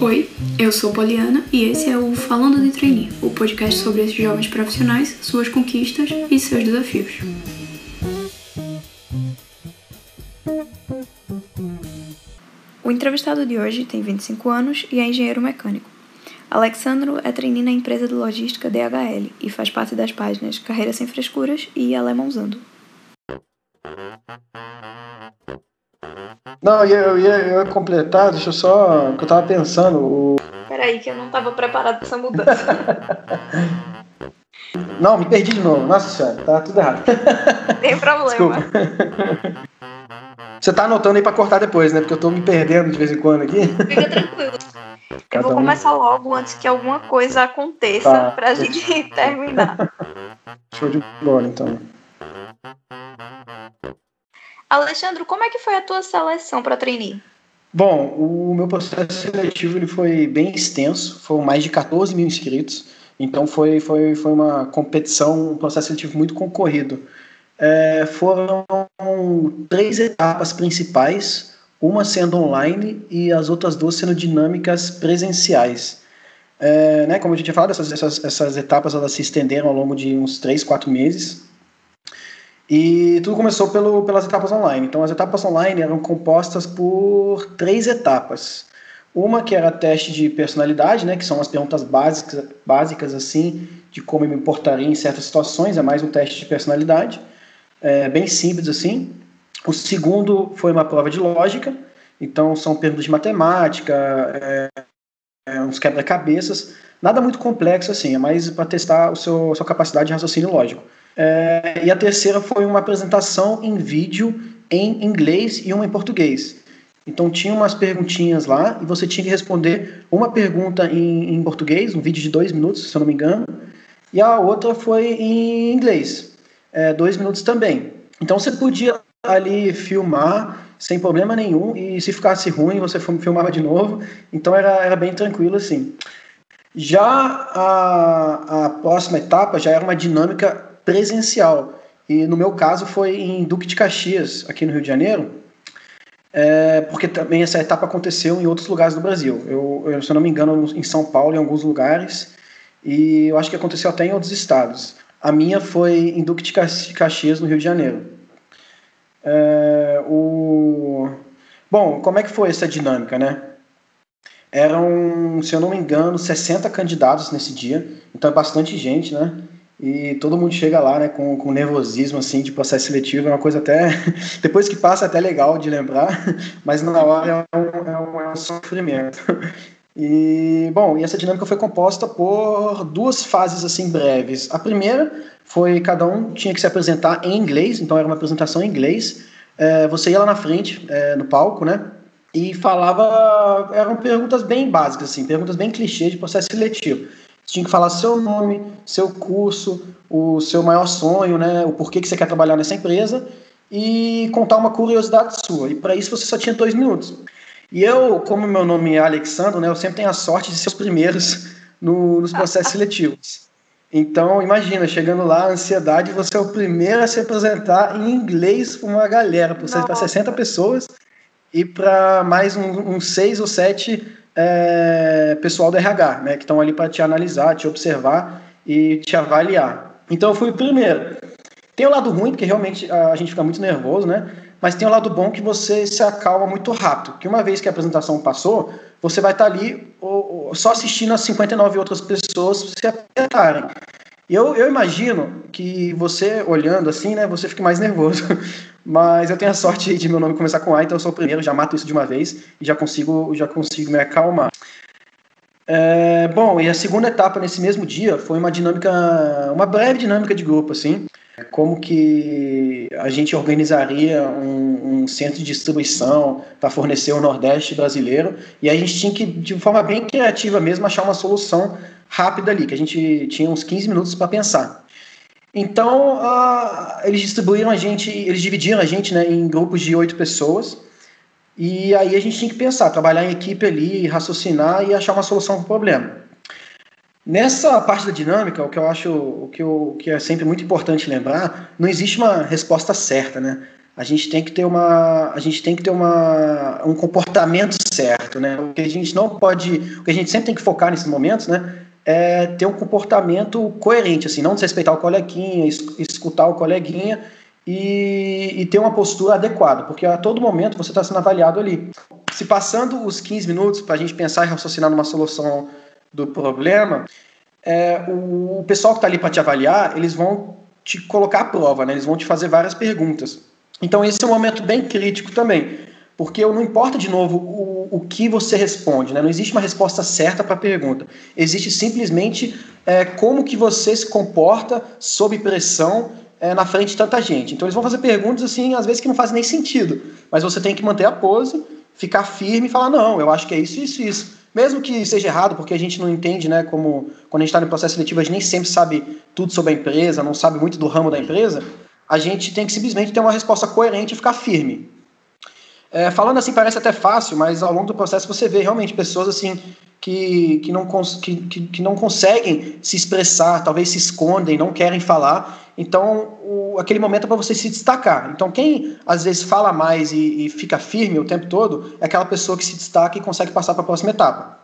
Oi, eu sou Poliana e esse é o Falando de Trainee, o podcast sobre esses jovens profissionais, suas conquistas e seus desafios. O entrevistado de hoje tem 25 anos e é engenheiro mecânico. Alexandro é trainee na empresa de logística DHL e faz parte das páginas Carreira Sem Frescuras e Alemãozando. Não, eu ia, eu, ia, completar, deixa eu só. que eu tava pensando. O... Peraí, que eu não tava preparado pra essa mudança. não, me perdi de novo. Nossa senhora, tá tudo errado. Tem problema. Desculpa. Você tá anotando aí pra cortar depois, né? Porque eu tô me perdendo de vez em quando aqui. Fica tranquilo. Eu vou começar logo antes que alguma coisa aconteça tá. pra gente terminar. Show de bola, então. Alexandre, como é que foi a tua seleção para trainee? Bom, o meu processo seletivo ele foi bem extenso, foram mais de 14 mil inscritos, então foi, foi, foi uma competição, um processo seletivo muito concorrido. É, foram três etapas principais, uma sendo online e as outras duas sendo dinâmicas presenciais. É, né, como eu já tinha falado, essas, essas, essas etapas elas se estenderam ao longo de uns três, quatro meses. E tudo começou pelo, pelas etapas online. Então, as etapas online eram compostas por três etapas. Uma que era teste de personalidade, né, que são as perguntas básicas, básicas assim, de como eu me importaria em certas situações, é mais um teste de personalidade, é, bem simples assim. O segundo foi uma prova de lógica, então são perguntas de matemática, é, é, uns quebra-cabeças, nada muito complexo assim, é mais para testar a sua capacidade de raciocínio lógico. É, e a terceira foi uma apresentação em vídeo em inglês e uma em português. Então tinha umas perguntinhas lá e você tinha que responder uma pergunta em, em, português, um vídeo de dois minutos, se eu não me engano, e a outra foi em inglês, é, dois minutos também. Então você podia ali filmar sem problema nenhum e se ficasse ruim você filmava de novo. Então era, era bem tranquilo assim. Já a, a próxima etapa já era uma dinâmica presencial. E no meu caso foi em Duque de Caxias, aqui no Rio de Janeiro, é, porque também essa etapa aconteceu em outros lugares do Brasil. Eu, eu, se eu não me engano, em São Paulo, em alguns lugares, e eu acho que aconteceu até em outros estados. A minha foi em Duque de Caxias, no Rio de Janeiro. É, o... Bom, como é que foi essa dinâmica, né? Eram, se eu não me engano, 60 candidatos nesse dia, então é bastante gente, né? E todo mundo chega lá, né, com, com nervosismo, assim, de processo seletivo, é uma coisa até, depois que passa, é até legal de lembrar, mas na hora é um, é um, é sofrimento. E, bom, e essa dinâmica foi composta por duas fases, assim, breves. A primeira foi, cada um tinha que se apresentar em inglês, então era uma apresentação em inglês, é, você ia lá na frente, é, no palco, né, e falava, eram perguntas bem básicas, assim, perguntas bem clichês de processo seletivo. Você tinha que falar seu nome, seu curso, o seu maior sonho, né, o porquê que você quer trabalhar nessa empresa e contar uma curiosidade sua. E para isso você só tinha dois minutos. E eu, como meu nome é Alexandre, né, eu sempre tenho a sorte de ser os primeiros no, nos processos seletivos. Então, imagina, chegando lá, a ansiedade, você é o primeiro a se apresentar em inglês para uma galera, para 60 pessoas e para mais uns um, um seis ou sete é, pessoal do RH, né, que estão ali para te analisar, te observar e te avaliar. Então eu fui o primeiro. Tem o lado ruim, porque realmente a gente fica muito nervoso, né? Mas tem o lado bom que você se acalma muito rápido. Que uma vez que a apresentação passou, você vai estar ali só assistindo as 59 outras pessoas se apertarem. Eu, eu imagino que você, olhando assim, né, você fique mais nervoso. Mas eu tenho a sorte de meu nome começar com A, então eu sou o primeiro, já mato isso de uma vez e já consigo, já consigo me acalmar. É, bom, e a segunda etapa nesse mesmo dia foi uma dinâmica, uma breve dinâmica de grupo, assim, como que a gente organizaria um, um centro de distribuição para fornecer o Nordeste brasileiro, e a gente tinha que, de forma bem criativa mesmo, achar uma solução rápida ali, que a gente tinha uns 15 minutos para pensar. Então, uh, eles distribuíram a gente, eles dividiram a gente né, em grupos de oito pessoas, e aí a gente tinha que pensar, trabalhar em equipe ali, raciocinar e achar uma solução para o problema. Nessa parte da dinâmica, o que eu acho o que, eu, que é sempre muito importante lembrar, não existe uma resposta certa, né? a gente tem que ter uma a gente tem que ter uma, um comportamento certo, né? O que a gente não pode, o que a gente sempre tem que focar nesses momentos, né? É ter um comportamento coerente, assim, não desrespeitar o coleguinha, escutar o coleguinha e, e ter uma postura adequada, porque a todo momento você está sendo avaliado ali. Se passando os 15 minutos para a gente pensar e raciocinar numa solução do problema, é, o, o pessoal que está ali para te avaliar, eles vão te colocar à prova, né? Eles vão te fazer várias perguntas. Então esse é um momento bem crítico também, porque não importa de novo o, o que você responde, né? não existe uma resposta certa para a pergunta. Existe simplesmente é, como que você se comporta sob pressão é, na frente de tanta gente. Então eles vão fazer perguntas assim, às vezes que não fazem nem sentido, mas você tem que manter a pose, ficar firme e falar não, eu acho que é isso, isso, isso. Mesmo que seja errado, porque a gente não entende, né? Como quando a gente está no processo seletivo, a gente nem sempre sabe tudo sobre a empresa, não sabe muito do ramo da empresa a gente tem que simplesmente ter uma resposta coerente e ficar firme. É, falando assim parece até fácil, mas ao longo do processo você vê realmente pessoas assim que, que, não, que, que, não conseguem se expressar, talvez se escondem, não querem falar. Então, o, aquele momento é para você se destacar. Então, quem às vezes fala mais e, e fica firme o tempo todo é aquela pessoa que se destaca e consegue passar para a próxima etapa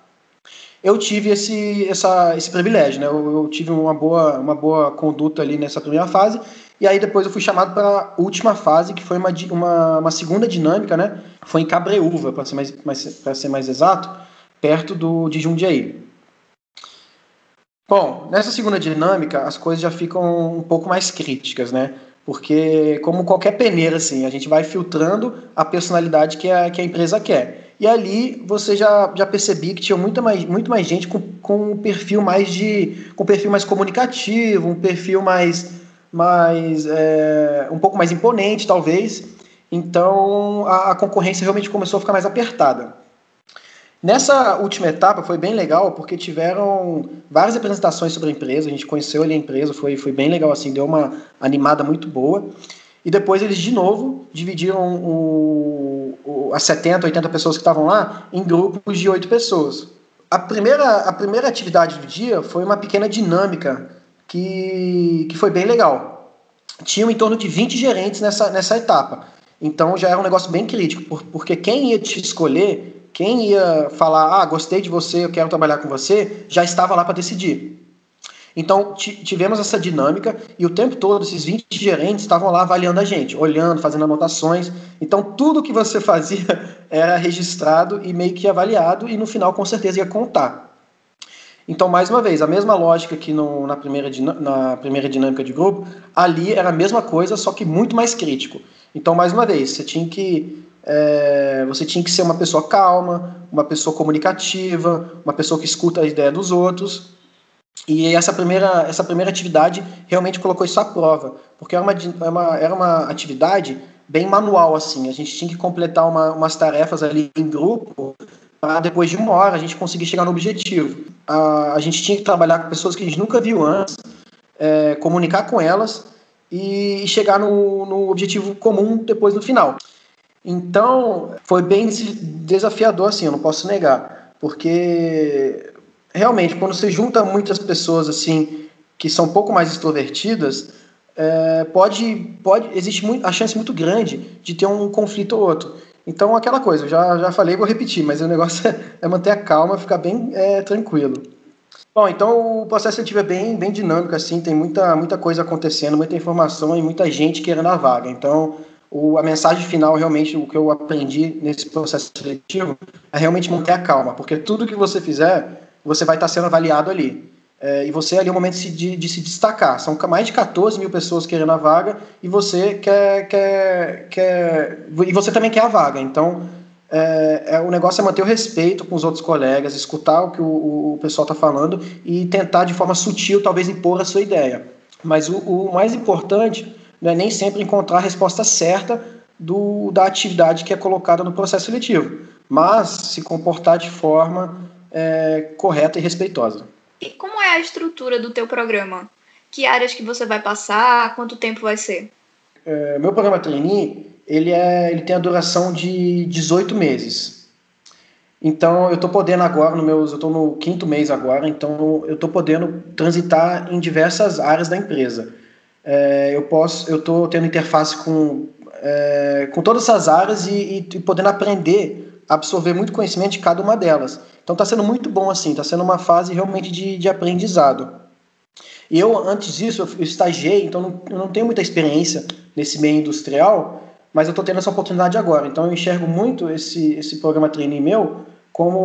eu tive esse, essa, esse privilégio, né? Eu, eu, tive uma boa, uma boa conduta ali nessa primeira fase e aí depois eu fui chamado para a última fase, que foi uma, uma, uma segunda dinâmica, né? Foi em Cabreúva, para ser mais, mais, ser mais exato, perto do, de Jundiaí. Bom, nessa segunda dinâmica, as coisas já ficam um pouco mais críticas, né? Porque, como qualquer peneira, assim, a gente vai filtrando a personalidade que a, que a empresa quer. E ali você já, já percebi que tinha muita mais, muito mais gente com, com um perfil mais de. com um perfil mais comunicativo, um perfil mais mais é, um pouco mais imponente, talvez. Então a, a, concorrência realmente começou a ficar mais apertada. Nessa última etapa foi bem legal porque tiveram várias apresentações sobre a empresa, a gente conheceu ali a empresa, foi, foi bem legal assim, deu uma animada muito boa. E depois eles de novo dividiram o, o, as 70, 80 pessoas que estavam lá em grupos de 8 pessoas. A primeira, a primeira atividade do dia foi uma pequena dinâmica que, que foi bem legal. Tinham em torno de 20 gerentes nessa, nessa etapa. Então já era um negócio bem crítico, porque quem ia te escolher, quem ia falar, ah, gostei de você, eu quero trabalhar com você, já estava lá para decidir. Então tivemos essa dinâmica e o tempo todo esses 20 gerentes estavam lá avaliando a gente, olhando, fazendo anotações. Então tudo que você fazia era registrado e meio que avaliado e no final com certeza ia contar. Então, mais uma vez, a mesma lógica que no, na, primeira, na primeira dinâmica de grupo, ali era a mesma coisa, só que muito mais crítico. Então, mais uma vez, você tinha que, é, você tinha que ser uma pessoa calma, uma pessoa comunicativa, uma pessoa que escuta a ideia dos outros. E essa primeira, essa primeira atividade realmente colocou isso à prova, porque era uma, era uma, era uma atividade bem manual, assim. A gente tinha que completar uma, umas tarefas ali em grupo para depois de uma hora a gente conseguir chegar no objetivo. A, a gente tinha que trabalhar com pessoas que a gente nunca viu antes, é, comunicar com elas e chegar no, no objetivo comum depois no final. Então, foi bem desafiador, assim, eu não posso negar, porque realmente, quando você junta muitas pessoas, assim, que são um pouco mais extrovertidas, é, pode, pode, existe muito, a chance muito grande de ter um conflito ou outro. Então, aquela coisa, eu já, já falei, vou repetir, mas o negócio é manter a calma, ficar bem é, tranquilo. Bom, então o processo seletivo é bem, bem dinâmico, assim, tem muita, muita coisa acontecendo, muita informação e muita gente querendo a vaga. Então, o, a mensagem final, realmente, o que eu aprendi nesse processo seletivo é realmente manter a calma, porque tudo que você fizer, você vai estar sendo avaliado ali. É, e você ali é o momento de, de, se destacar. São mais de 14 mil pessoas querendo a vaga e você quer, quer, quer e você também quer a vaga. Então é, é, o negócio é manter o respeito com os outros colegas, escutar o que o, o pessoal está falando e tentar de forma sutil talvez impor a sua ideia. Mas o, o mais importante não é nem sempre encontrar a resposta certa do, da atividade que é colocada no processo seletivo, mas se comportar de forma é, correta e respeitosa. E como é a estrutura do teu programa? Que áreas que você vai passar? Quanto tempo vai ser? É, meu programa trainee, ele, é, ele tem a duração de 18 meses. Então, eu estou podendo agora, no meus, eu estou no quinto mês agora, então eu estou podendo transitar em diversas áreas da empresa. É, eu posso, eu estou tendo interface com é, com todas essas áreas e, e, podendo aprender, absorver muito conhecimento de cada uma delas. Então está sendo muito bom assim, está sendo uma fase realmente de, de aprendizado. E eu, antes disso, eu, estagiei, então não, eu não tenho muita experiência nesse meio industrial, mas eu estou tendo essa oportunidade agora. Então eu enxergo muito esse, esse programa trainee meu como,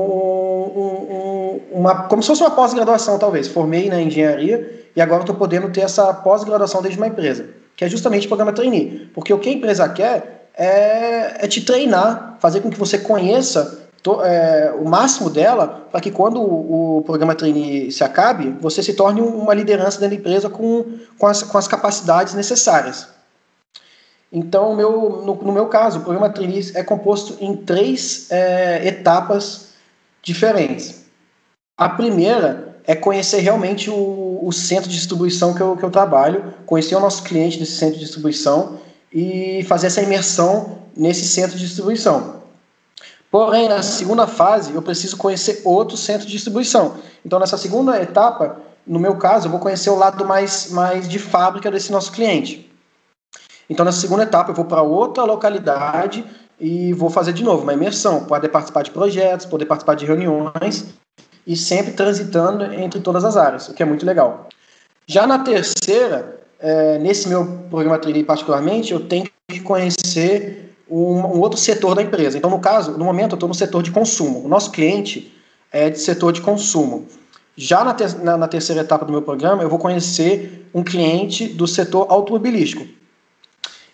um, um, uma, como se fosse uma pós-graduação, talvez. Formei na engenharia e agora estou podendo ter essa pós-graduação dentro de uma empresa, que é justamente o programa trainee. Porque o que a empresa quer é, é te treinar, fazer com que você conheça to, é, o máximo dela, para que quando o, o, programa trainee se acabe, você se torne uma liderança dentro da empresa com, com, as, com as capacidades necessárias. Então, meu, no, no, meu caso, o programa Trainee é composto em três é, etapas diferentes. A primeira é conhecer realmente o, o, centro de distribuição que eu, que eu trabalho, conhecer o nosso cliente desse centro de distribuição e fazer essa imersão nesse centro de distribuição. Porém, na segunda fase, eu preciso conhecer outro centro de distribuição. Então, nessa segunda etapa, no meu caso, eu vou conhecer o lado mais, mais de fábrica desse nosso cliente. Então, na segunda etapa, eu vou para outra localidade e vou fazer de novo uma imersão, poder participar de projetos, poder participar de reuniões e sempre transitando entre todas as áreas, o que é muito legal. Já na terceira, é, nesse meu programa trainee particularmente, eu tenho que conhecer um, um, outro setor da empresa. Então, no caso, no momento, eu estou no setor de consumo. O nosso cliente é de setor de consumo. Já na, ter, na, na terceira etapa do meu programa, eu vou conhecer um cliente do setor automobilístico.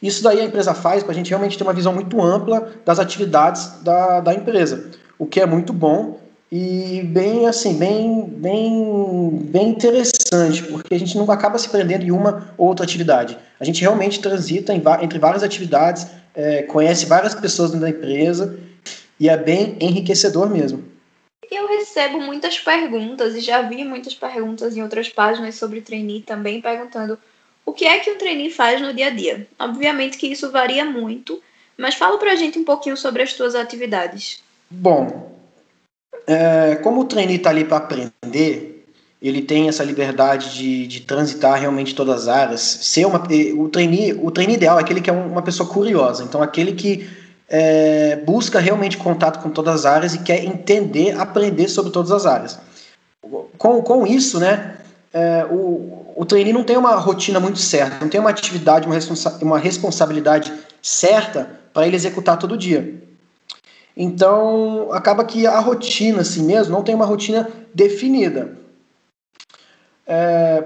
Isso daí a empresa faz para a gente realmente ter uma visão muito ampla das atividades da, da empresa, o que é muito bom e bem assim, bem, bem, bem interessante, porque a gente não acaba se prendendo em uma ou outra atividade. A gente realmente transita em, entre várias atividades, é, conhece várias pessoas dentro da empresa e é bem enriquecedor mesmo. Eu recebo muitas perguntas e já vi muitas perguntas em outras páginas sobre trainee também perguntando o que é que um trainee faz no dia a dia? Obviamente que isso varia muito, mas fala pra gente um pouquinho sobre as tuas atividades. Bom, é, como o trainee está ali para aprender, ele tem essa liberdade de, de transitar realmente todas as áreas. Ser uma, o, trainee, o trainee ideal é aquele que é uma pessoa curiosa, então aquele que é, busca realmente contato com todas as áreas e quer entender, aprender sobre todas as áreas. Com, com isso, né, é, o, o trainee não tem uma rotina muito certa, não tem uma atividade, uma, responsa uma responsabilidade certa para ele executar todo dia. Então, acaba que a rotina, assim mesmo, não tem uma rotina definida. É,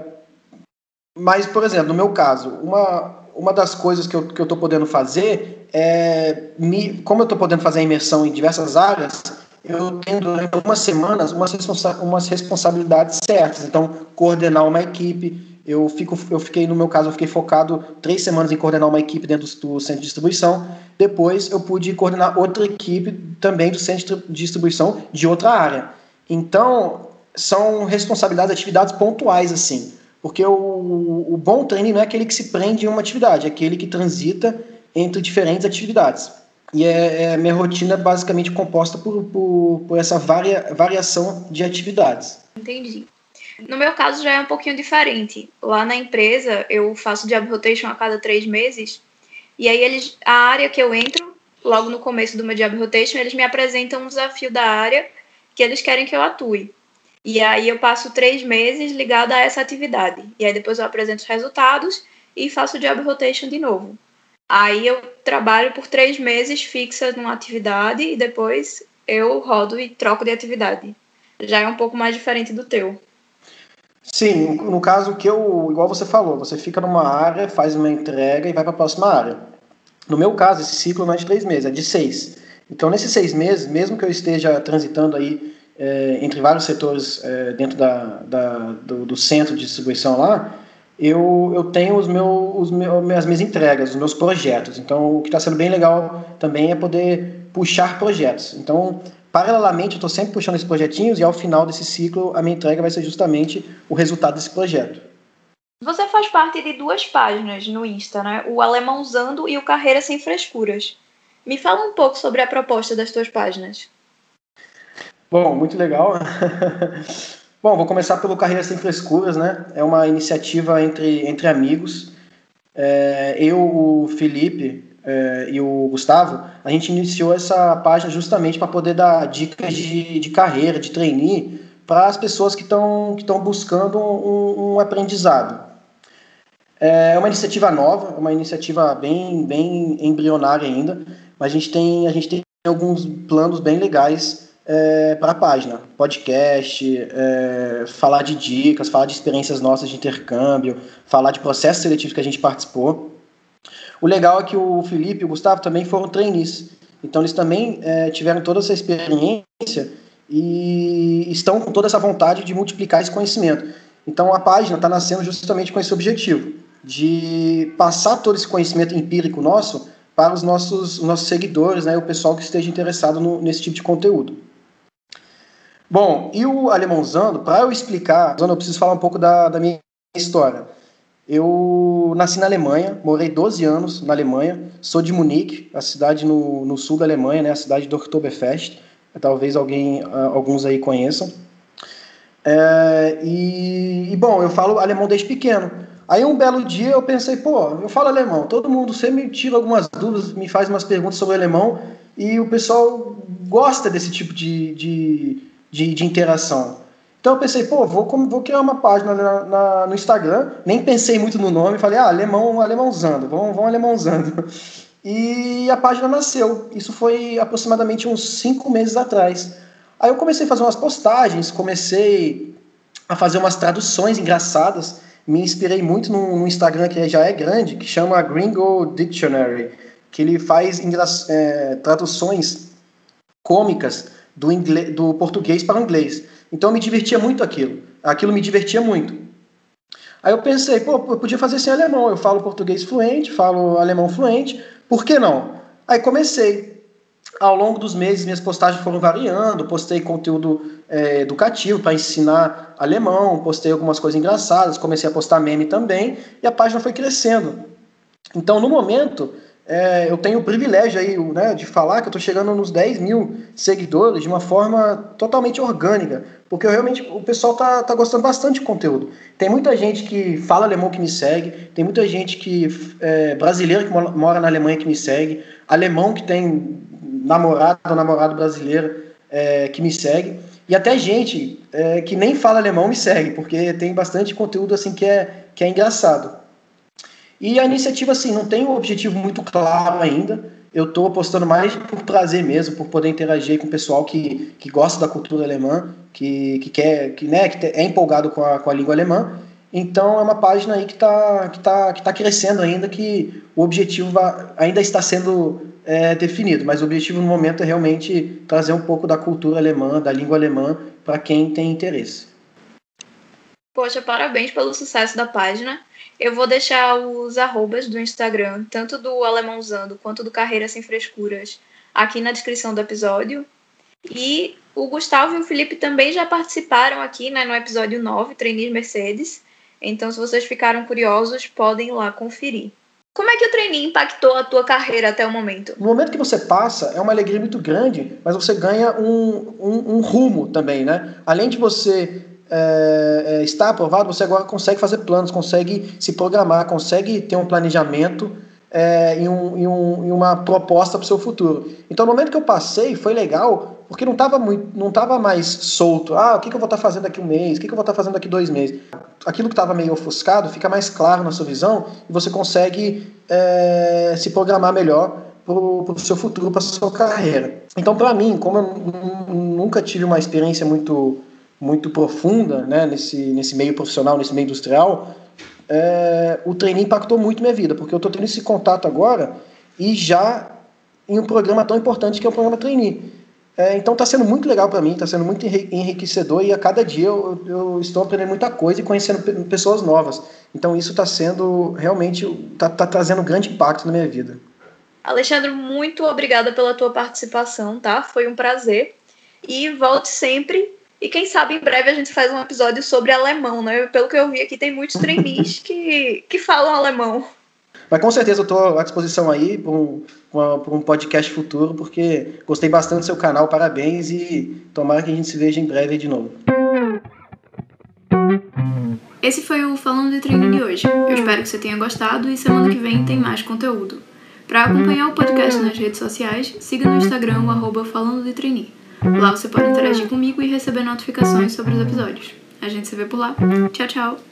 mas, por exemplo, no meu caso, uma, uma das coisas que eu estou que eu podendo fazer é, me, como eu estou podendo fazer a imersão em diversas áreas, eu tenho durante algumas semanas umas, responsa umas responsabilidades certas. Então, coordenar uma equipe. Eu, fico, eu fiquei, no meu caso, eu fiquei focado três semanas em coordenar uma equipe dentro do centro de distribuição. Depois, eu pude coordenar outra equipe também do centro de distribuição de outra área. Então, são responsabilidades, atividades pontuais, assim. Porque o, o bom treino não é aquele que se prende em uma atividade, é aquele que transita entre diferentes atividades. E é, é, minha rotina é basicamente composta por, por, por essa varia, variação de atividades. Entendi. No meu caso já é um pouquinho diferente. Lá na empresa eu faço job rotation a cada três meses e aí eles, a área que eu entro, logo no começo do meu job rotation, eles me apresentam um desafio da área que eles querem que eu atue. E aí eu passo três meses ligada a essa atividade. E aí depois eu apresento os resultados e faço job rotation de novo. Aí eu trabalho por três meses fixa numa atividade e depois eu rodo e troco de atividade. Já é um pouco mais diferente do teu. Sim, no caso que eu, igual você falou, você fica numa área, faz uma entrega e vai para a próxima área. No meu caso, esse ciclo não é de três meses, é de seis. Então, nesses seis meses, mesmo que eu esteja transitando aí é, entre vários setores é, dentro da, da do, do, centro de distribuição lá, eu, eu tenho os meus, os meus, as minhas entregas, os meus projetos. Então, o que está sendo bem legal também é poder puxar projetos. Então, paralelamente, eu estou sempre puxando esses projetinhos e ao final desse ciclo, a minha entrega vai ser justamente o resultado desse projeto. Você faz parte de duas páginas no Insta, né? O Alemãozando e o Carreira Sem Frescuras. Me fala um pouco sobre a proposta das tuas páginas. Bom, muito legal. Bom, vou começar pelo Carreira Sem Frescuras, né? É uma iniciativa entre, entre amigos. É, eu, o Felipe, é, e o Gustavo, a gente iniciou essa página justamente para poder dar dicas de, de carreira, de trainee, para as pessoas que estão que buscando um, um, aprendizado. É uma iniciativa nova, uma iniciativa bem, bem embrionária ainda, mas a gente tem, a gente tem alguns planos bem legais é, para a página. Podcast, é, falar de dicas, falar de experiências nossas de intercâmbio, falar de processos seletivos que a gente participou. O legal é que o Felipe e o Gustavo também foram trainees. Então eles também é, tiveram toda essa experiência e estão com toda essa vontade de multiplicar esse conhecimento. Então a página está nascendo justamente com esse objetivo, de passar todo esse conhecimento empírico nosso para os nossos, nossos seguidores, né, o pessoal que esteja interessado no, nesse tipo de conteúdo. Bom, e o Alemãozando, para eu explicar, eu preciso falar um pouco da, da minha história. Eu nasci na Alemanha, morei 12 anos na Alemanha, sou de Munique, a cidade no, no sul da Alemanha, né, a cidade do Oktoberfest, talvez alguém, ah, alguns aí conheçam. É, e, e, bom, eu falo alemão desde pequeno. Aí um belo dia eu pensei, pô, eu falo alemão, todo mundo sempre me tira algumas dúvidas, me faz umas perguntas sobre alemão e o pessoal gosta desse tipo de, de, de, de interação. Então eu pensei, pô, vou, vou criar uma página na, na, no Instagram, nem pensei muito no nome, falei, ah, alemão, alemãozando, vamos, vamos alemãozando. E a página nasceu, isso foi aproximadamente uns cinco meses atrás. Aí eu comecei a fazer umas postagens, comecei a fazer umas traduções engraçadas, me inspirei muito no Instagram que já é grande, que chama Gringo Dictionary, que ele faz é, traduções cômicas do, inglês, do português para o inglês. Então eu me divertia muito aquilo. Aquilo me divertia muito. Aí eu pensei, pô, eu podia fazer sem alemão. Eu falo português fluente, falo alemão fluente, por que não? Aí comecei. Ao longo dos meses, minhas postagens foram variando. Postei conteúdo é, educativo para ensinar alemão, postei algumas coisas engraçadas, comecei a postar meme também, e a página foi crescendo. Então, no momento, é, eu tenho o privilégio aí, né, de falar que eu estou chegando nos 10 mil seguidores de uma forma totalmente orgânica, porque realmente o pessoal tá, tá gostando bastante de conteúdo. Tem muita gente que fala alemão que me segue, tem muita gente que é, brasileiro que mora na Alemanha que me segue, alemão que tem namorado ou namorado brasileiro é, que me segue, e até gente é, que nem fala alemão me segue, porque tem bastante conteúdo assim que é, que é engraçado. E a iniciativa, assim, não tem um objetivo muito claro ainda. Eu estou apostando mais por prazer mesmo, por poder interagir com o pessoal que, que gosta da cultura alemã, que, que quer, que, né, que é empolgado com a, com a língua alemã. Então é uma página aí que está que tá, que tá crescendo ainda, que o objetivo ainda está sendo é, definido, mas o objetivo no momento é realmente trazer um pouco da cultura alemã, da língua alemã, para quem tem interesse. Poxa, parabéns pelo sucesso da página. Eu vou deixar os arrobas do Instagram, tanto do Alemãozando quanto do Carreira Sem Frescuras, aqui na descrição do episódio. E o Gustavo e o Felipe também já participaram aqui né, no episódio 9, Trainees Mercedes. Então, se vocês ficaram curiosos, podem ir lá conferir. Como é que o trainee impactou a tua carreira até o momento? No momento que você passa, é uma alegria muito grande, mas você ganha um, um, um rumo também, né? Além de você é, é, está aprovado, você agora consegue fazer planos, consegue se programar, consegue ter um planejamento é, e, um, e, um, e, uma proposta para o seu futuro. Então, no momento que eu passei, foi legal, porque não estava não tava mais solto. Ah, o que, que eu vou estar tá fazendo daqui um mês? O que, que eu vou estar tá fazendo daqui dois meses? Aquilo que estava meio ofuscado fica mais claro na sua visão e você consegue é, se programar melhor para o seu futuro, para a sua carreira. Então, para mim, como eu nunca tive uma experiência muito muito profunda né, nesse, nesse meio profissional, nesse meio industrial, é, o treininho impactou muito minha vida, porque eu estou tendo esse contato agora e já em um programa tão importante que é o programa Trainee. É, então está sendo muito legal para mim, está sendo muito enriquecedor e a cada dia eu, eu, estou aprendendo muita coisa e conhecendo pessoas novas. Então isso está sendo realmente, está tá trazendo grande impacto na minha vida. Alexandre, muito obrigada pela tua participação, tá? Foi um prazer. E volte sempre e quem sabe em breve a gente faz um episódio sobre alemão, né? Pelo que eu vi aqui, tem muitos trainees que, que falam alemão. Mas com certeza eu estou à disposição aí para um, um, podcast futuro, porque gostei bastante do seu canal, parabéns e tomara que a gente se veja em breve de novo. Esse foi o Falando de Treino de hoje. Eu espero que você tenha gostado e semana que vem tem mais conteúdo. Para acompanhar o podcast nas redes sociais, siga no Instagram o arroba falando de trainee. Lá você pode interagir comigo e receber notificações sobre os episódios. A gente se vê por lá. Tchau, tchau!